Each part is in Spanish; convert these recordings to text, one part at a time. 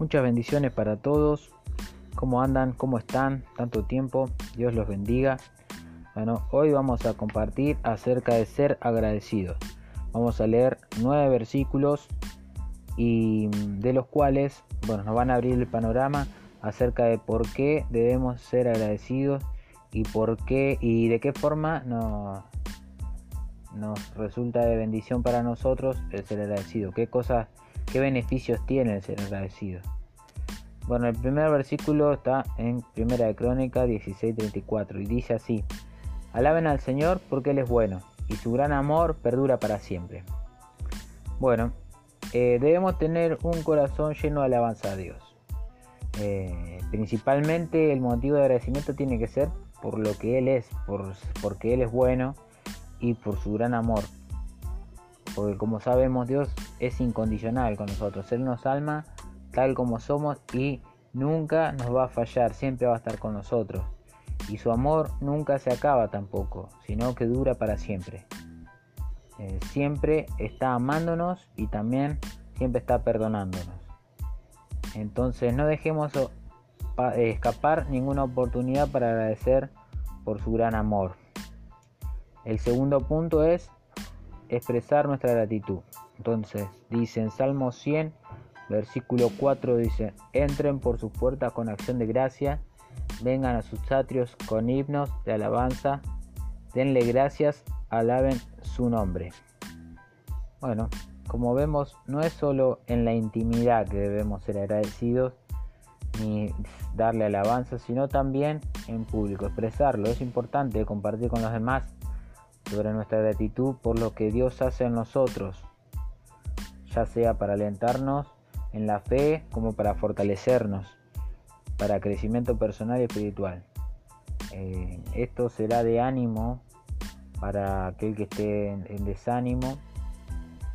Muchas bendiciones para todos. ¿Cómo andan? ¿Cómo están? Tanto tiempo. Dios los bendiga. Bueno, hoy vamos a compartir acerca de ser agradecidos. Vamos a leer nueve versículos y de los cuales, bueno, nos van a abrir el panorama acerca de por qué debemos ser agradecidos y por qué y de qué forma nos, nos resulta de bendición para nosotros el ser agradecido. ¿Qué cosas ¿Qué beneficios tiene el ser agradecido? Bueno, el primer versículo está en Primera de Crónica 16:34 y dice así: Alaben al Señor porque Él es bueno y su gran amor perdura para siempre. Bueno, eh, debemos tener un corazón lleno de alabanza a Dios. Eh, principalmente el motivo de agradecimiento tiene que ser por lo que Él es, por, porque Él es bueno y por su gran amor. Porque como sabemos Dios es incondicional con nosotros. Él nos alma tal como somos y nunca nos va a fallar, siempre va a estar con nosotros. Y su amor nunca se acaba tampoco, sino que dura para siempre. Eh, siempre está amándonos y también siempre está perdonándonos. Entonces no dejemos escapar ninguna oportunidad para agradecer por su gran amor. El segundo punto es expresar nuestra gratitud. Entonces, dice en Salmo 100, versículo 4, dice, entren por sus puertas con acción de gracia, vengan a sus atrios con himnos de alabanza, denle gracias, alaben su nombre. Bueno, como vemos, no es solo en la intimidad que debemos ser agradecidos, ni darle alabanza, sino también en público, expresarlo. Es importante compartir con los demás sobre nuestra gratitud por lo que Dios hace en nosotros, ya sea para alentarnos en la fe como para fortalecernos, para crecimiento personal y espiritual. Eh, esto será de ánimo para aquel que esté en, desánimo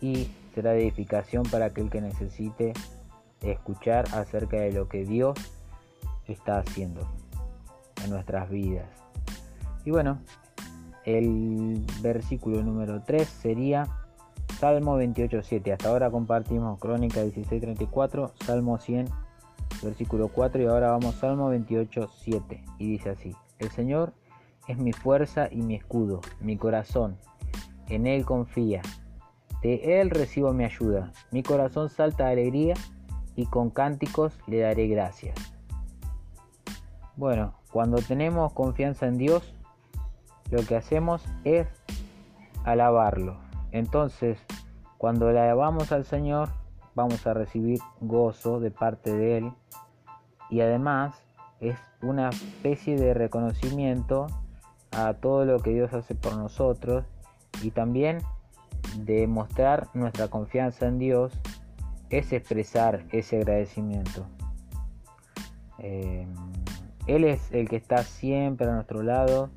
y será de edificación para aquel que necesite escuchar acerca de lo que Dios está haciendo en nuestras vidas. Y bueno, el versículo número 3 sería Salmo 28.7. Hasta ahora compartimos Crónica 16.34, Salmo 100, versículo 4 y ahora vamos Salmo 28.7. Y dice así, el Señor es mi fuerza y mi escudo, mi corazón, en Él confía, de Él recibo mi ayuda, mi corazón salta de alegría y con cánticos le daré gracias. Bueno, cuando tenemos confianza en Dios, lo que hacemos es alabarlo. Entonces, cuando le alabamos al Señor, vamos a recibir gozo de parte de Él y además es una especie de reconocimiento a todo lo que Dios hace por nosotros y también demostrar nuestra confianza en Dios es expresar ese agradecimiento. Eh, él es el que está siempre a nuestro lado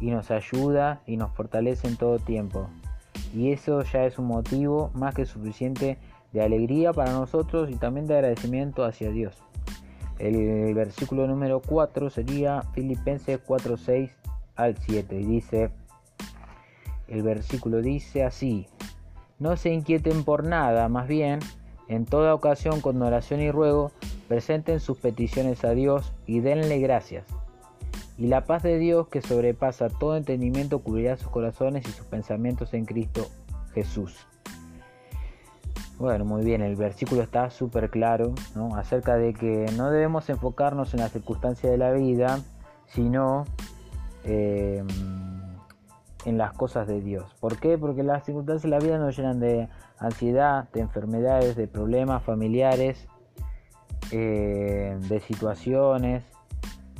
y nos ayuda y nos fortalece en todo tiempo. Y eso ya es un motivo más que suficiente de alegría para nosotros y también de agradecimiento hacia Dios. El versículo número 4 sería Filipenses 4, 6 al 7 y dice, el versículo dice así, no se inquieten por nada, más bien, en toda ocasión con oración y ruego, presenten sus peticiones a Dios y denle gracias y la paz de Dios que sobrepasa todo entendimiento cubrirá sus corazones y sus pensamientos en Cristo Jesús. Bueno, muy bien, el versículo está súper claro ¿no? acerca de que no debemos enfocarnos en las circunstancias de la vida, sino em, en las cosas de Dios. ¿Por qué? Porque las circunstancias de la vida nos llenan de ansiedad, de enfermedades, de problemas familiares, eh, de situaciones.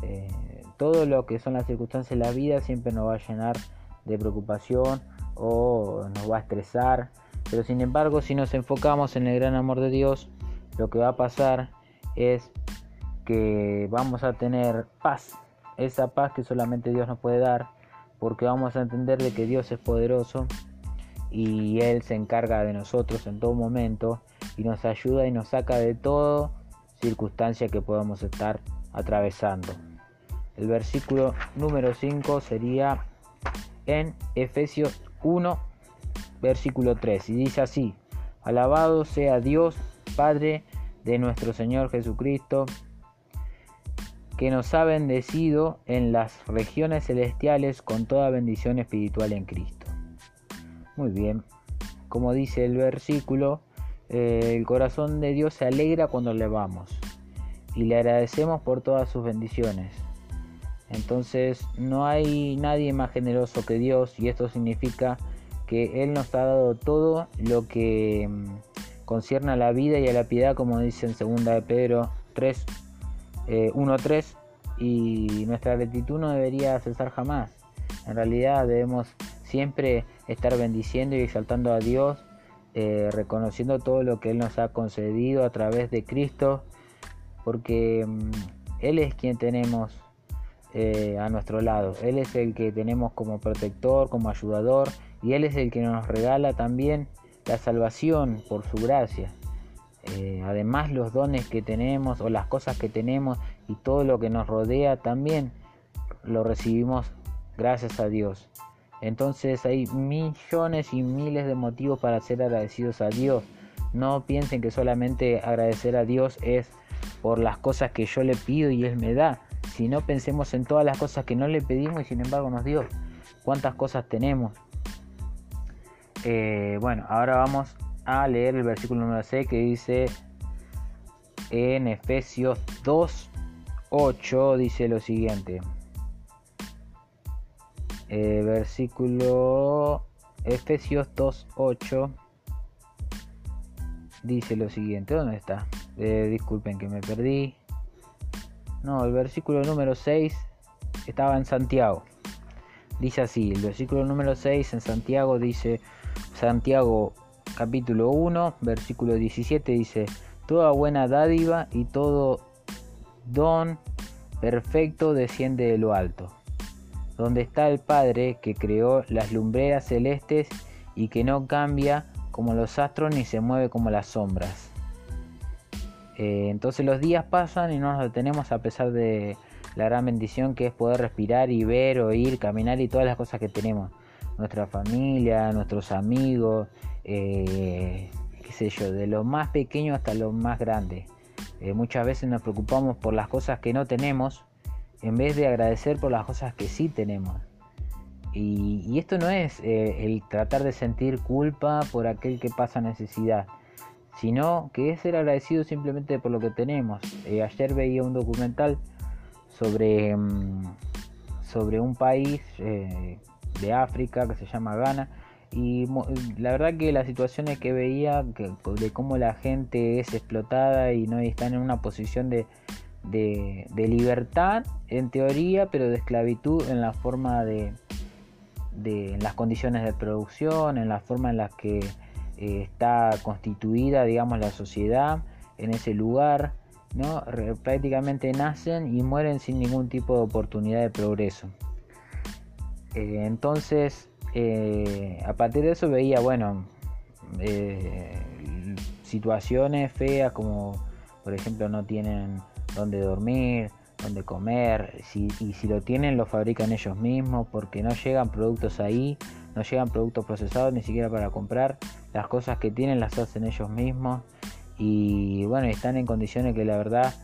Eh, todo lo que son las circunstancias de la vida siempre nos va a llenar de preocupación o nos va a estresar. Pero sin embargo, si nos enfocamos en el gran amor de Dios, lo que va a pasar es que vamos a tener paz. Esa paz que solamente Dios nos puede dar. Porque vamos a entender de que Dios es poderoso y Él se encarga de nosotros en todo momento y nos ayuda y nos saca de toda circunstancia que podamos estar atravesando. El versículo número 5 sería en Efesios 1, versículo 3. Y dice así, alabado sea Dios, Padre de nuestro Señor Jesucristo, que nos ha bendecido en las regiones celestiales con toda bendición espiritual en Cristo. Muy bien, como dice el versículo, eh, el corazón de Dios se alegra cuando le vamos y le agradecemos por todas sus bendiciones. Entonces no hay nadie más generoso que Dios y esto significa que Él nos ha dado todo lo que mm, concierne a la vida y a la piedad, como dice en 2 de Pedro 3, 1.3, eh, y nuestra gratitud no debería cesar jamás. En realidad debemos siempre estar bendiciendo y exaltando a Dios, eh, reconociendo todo lo que Él nos ha concedido a través de Cristo, porque mm, Él es quien tenemos eh, a nuestro lado. Él es el que tenemos como protector, como ayudador, y Él es el que nos regala también la salvación por su gracia. Eh, además los dones que tenemos o las cosas que tenemos y todo lo que nos rodea también lo recibimos gracias a Dios. Entonces hay millones y miles de motivos para ser agradecidos a Dios. No piensen que solamente agradecer a Dios es por las cosas que yo le pido y Él me da. Si no pensemos en todas las cosas que no le pedimos y sin embargo nos dio. ¿Cuántas cosas tenemos? Eh, bueno, ahora vamos a leer el versículo número 6 que dice en Efesios 2, 8 dice lo siguiente. Eh, versículo Efesios 2, 8 dice lo siguiente. ¿Dónde está? Eh, disculpen que me perdí. No, el versículo número 6 estaba en Santiago. Dice así, el versículo número 6 en Santiago dice, Santiago capítulo 1, versículo 17 dice, Toda buena dádiva y todo don perfecto desciende de lo alto, donde está el Padre que creó las lumbreras celestes y que no cambia como los astros ni se mueve como las sombras. Eh, entonces los días pasan y no nos detenemos a pesar de la gran bendición que es poder respirar y ver, oír, caminar y todas las cosas que tenemos nuestra familia, nuestros amigos, eh, qué sé yo, de lo más pequeño hasta lo más grande. Eh, muchas veces nos preocupamos por las cosas que no tenemos en vez de agradecer por las cosas que sí tenemos. Y, esto no es el tratar de sentir culpa por aquel que pasa necesidad, sino que es ser agradecido simplemente por lo que tenemos. ayer veía un documental sobre, mm, sobre un país de África que se llama Ghana y la verdad que las situaciones que veía de cómo la gente es explotada y no están en una posición de, de, libertad en teoría pero de esclavitud en la forma de, de en las condiciones de producción en la forma en la que eh, está constituida digamos la sociedad en ese lugar no prácticamente nacen y mueren sin ningún tipo de oportunidad de progreso. Eh, entonces, eh, a partir de eso veía, bueno, situaciones feas como, por ejemplo, no tienen dónde dormir, dónde comer, y si lo tienen lo fabrican ellos mismos porque no llegan productos ahí, no llegan productos procesados ni siquiera para comprar, las cosas que tienen las hacen ellos mismos y bueno, están en condiciones que la verdad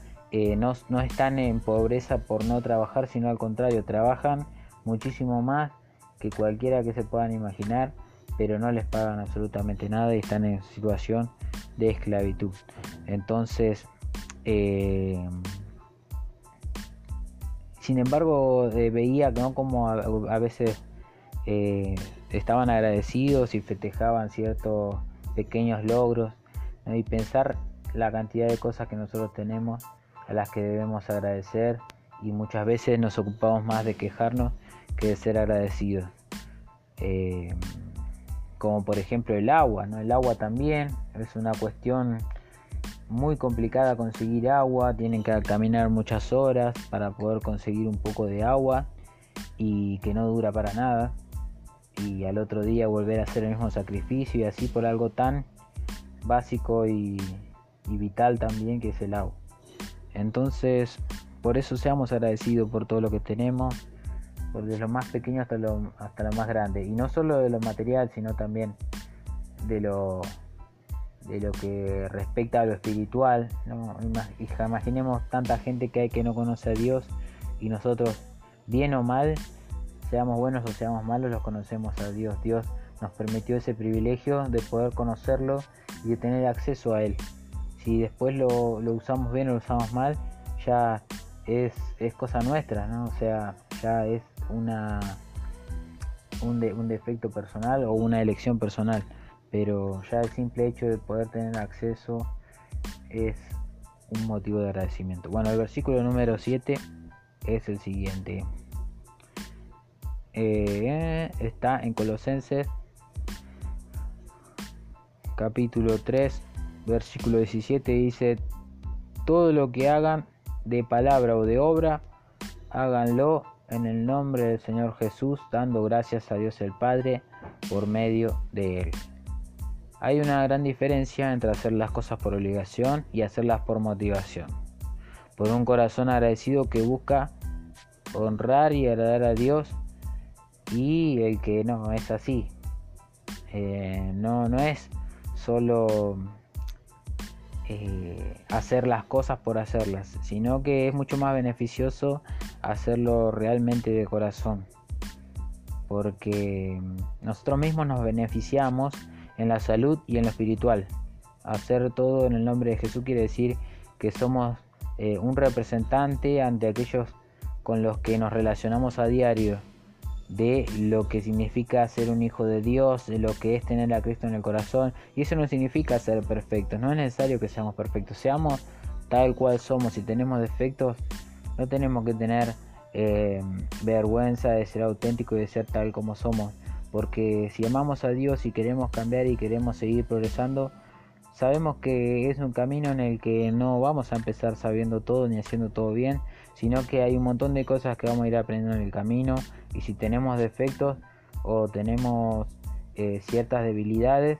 no, no están en pobreza por no trabajar, sino al contrario, trabajan muchísimo más que cualquiera que se puedan imaginar, pero no les pagan absolutamente nada y están en situación de esclavitud. Entonces, eh, sin embargo, eh, veía ¿no? como a, veces eh, estaban agradecidos y festejaban ciertos pequeños logros y pensar la cantidad de cosas que nosotros tenemos a las que debemos agradecer y muchas veces nos ocupamos más de quejarnos que de ser agradecidos. Eh, como por ejemplo el agua, ¿no? El agua también es una cuestión muy complicada conseguir agua, tienen que caminar muchas horas para poder conseguir un poco de agua y que no dura para nada y al otro día volver a hacer el mismo sacrificio y así por algo tan básico y, vital también que es el agua. Entonces, por eso seamos agradecidos por todo lo que tenemos, desde lo más pequeño hasta lo, hasta lo más grande. Y no solo de lo material, sino también de lo, de lo que respecta a lo espiritual. ¿no? Imaginemos tanta gente que hay que no conoce a Dios y nosotros, bien o mal, seamos buenos o seamos malos, los conocemos a Dios. Dios nos permitió ese privilegio de poder conocerlo y de tener acceso a Él. Si después lo, usamos bien o lo usamos mal, ya es, es cosa nuestra, ¿no? O sea, ya es una un, un defecto personal o una elección personal pero ya el simple hecho de poder tener acceso es un motivo de agradecimiento. Bueno, el versículo número 7 es el siguiente. Eh, está en Colosenses capítulo 3, versículo 17, dice, todo lo que hagan de palabra o de obra, háganlo en el nombre del Señor Jesús, dando gracias a Dios el Padre por medio de él. Hay una gran diferencia entre hacer las cosas por obligación y hacerlas por motivación. Por un corazón agradecido que busca honrar y agradar a Dios y el que no es así. Eh, no, no es solo eh, hacer las cosas por hacerlas, sino que es mucho más beneficioso hacerlo realmente de corazón. Porque nosotros mismos nos beneficiamos en la salud y en lo espiritual. Hacer todo en el nombre de Jesús quiere decir que somos eh, un representante ante aquellos con los que nos relacionamos a diario de lo que significa ser un hijo de Dios, de lo que es tener a Cristo en el corazón. Y eso no significa ser perfectos, no es necesario que seamos perfectos, seamos tal cual somos. Si tenemos defectos, no tenemos que tener eh, vergüenza de ser auténtico y de ser tal como somos porque si amamos a Dios y queremos cambiar y queremos seguir progresando, sabemos que es un camino en el que no vamos a empezar sabiendo todo ni haciendo todo bien, sino que hay un montón de cosas que vamos a ir aprendiendo en el camino y si tenemos defectos o tenemos eh, ciertas debilidades,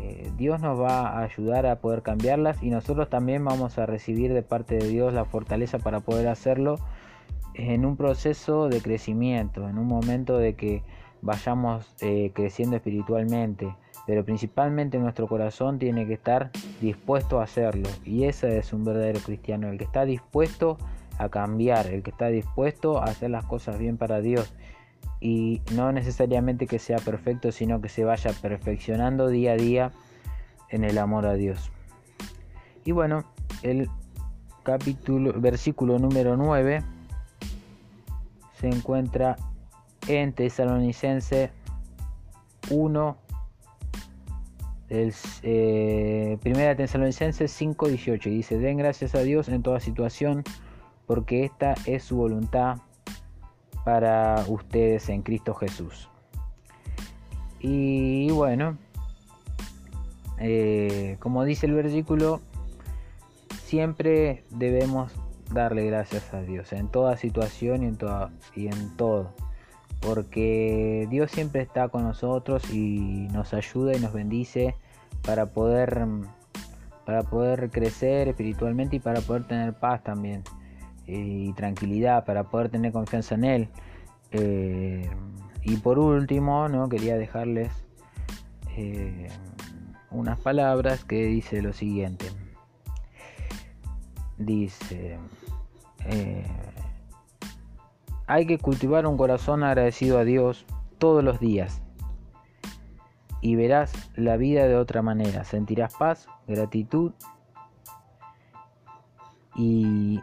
eh, Dios nos va a ayudar a poder cambiarlas y nosotros también vamos a recibir de parte de Dios la fortaleza para poder hacerlo en un proceso de crecimiento, en un momento de que vayamos eh, creciendo espiritualmente, pero principalmente nuestro corazón tiene que estar dispuesto a hacerlo. Y ese es un verdadero cristiano, el que está dispuesto a cambiar, el que está dispuesto a hacer las cosas bien para Dios. Y no necesariamente que sea perfecto, sino que se vaya perfeccionando día a día en el amor a Dios. Y bueno, el capítulo, versículo número 9 se encuentra en Tesalonicense 1 el, eh, primera Tesalonicense 5:18 dice den gracias a Dios en toda situación porque esta es su voluntad para ustedes en Cristo Jesús. Y bueno eh, como dice el versículo siempre debemos darle gracias a Dios en toda situación y en, toda, y en todo porque Dios siempre está con nosotros y nos ayuda y nos bendice para poder para poder crecer espiritualmente y para poder tener paz también y tranquilidad para poder tener confianza en él. Eh, y por último no quería dejarles eh, unas palabras que dice lo siguiente. Dice eh, hay que cultivar un corazón agradecido a Dios todos los días y verás la vida de otra manera. Sentirás paz, gratitud y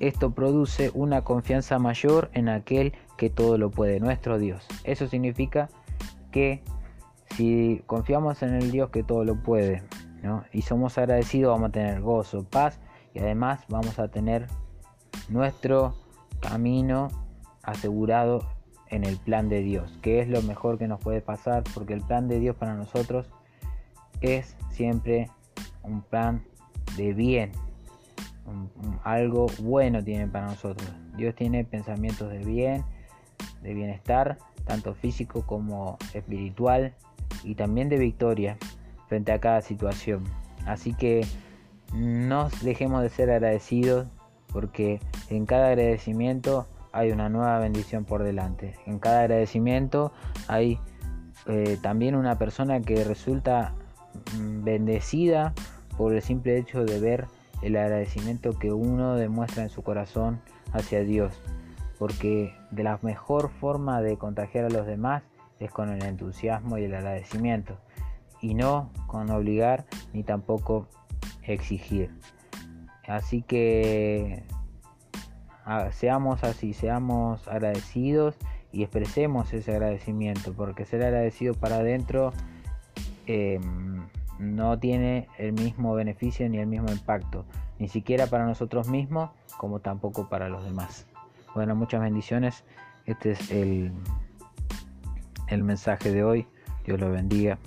esto produce una confianza mayor en aquel que todo lo puede, nuestro Dios. Eso significa que si confiamos en el Dios que todo lo puede y somos agradecidos vamos a tener gozo, paz y además vamos a tener nuestro camino asegurado en el plan de Dios, que es lo mejor que nos puede pasar, porque el plan de Dios para nosotros es siempre un plan de bien, algo bueno tiene para nosotros. Dios tiene pensamientos de bien, de bienestar, tanto físico como espiritual, y también de victoria frente a cada situación. Así que no dejemos de ser agradecidos, porque en cada agradecimiento hay una nueva bendición por delante. En cada agradecimiento hay eh, también una persona que resulta mm, bendecida por el simple hecho de ver el agradecimiento que uno demuestra en su corazón hacia Dios. Porque de la mejor forma de contagiar a los demás es con el entusiasmo y el agradecimiento. Y no con obligar ni tampoco exigir. Así que ah, seamos así, seamos agradecidos y expresemos ese agradecimiento, porque ser agradecido para adentro em, no tiene el mismo beneficio ni el mismo impacto, ni siquiera para nosotros mismos como tampoco para los demás. Bueno, muchas bendiciones. Este es el, el mensaje de hoy. Dios lo bendiga.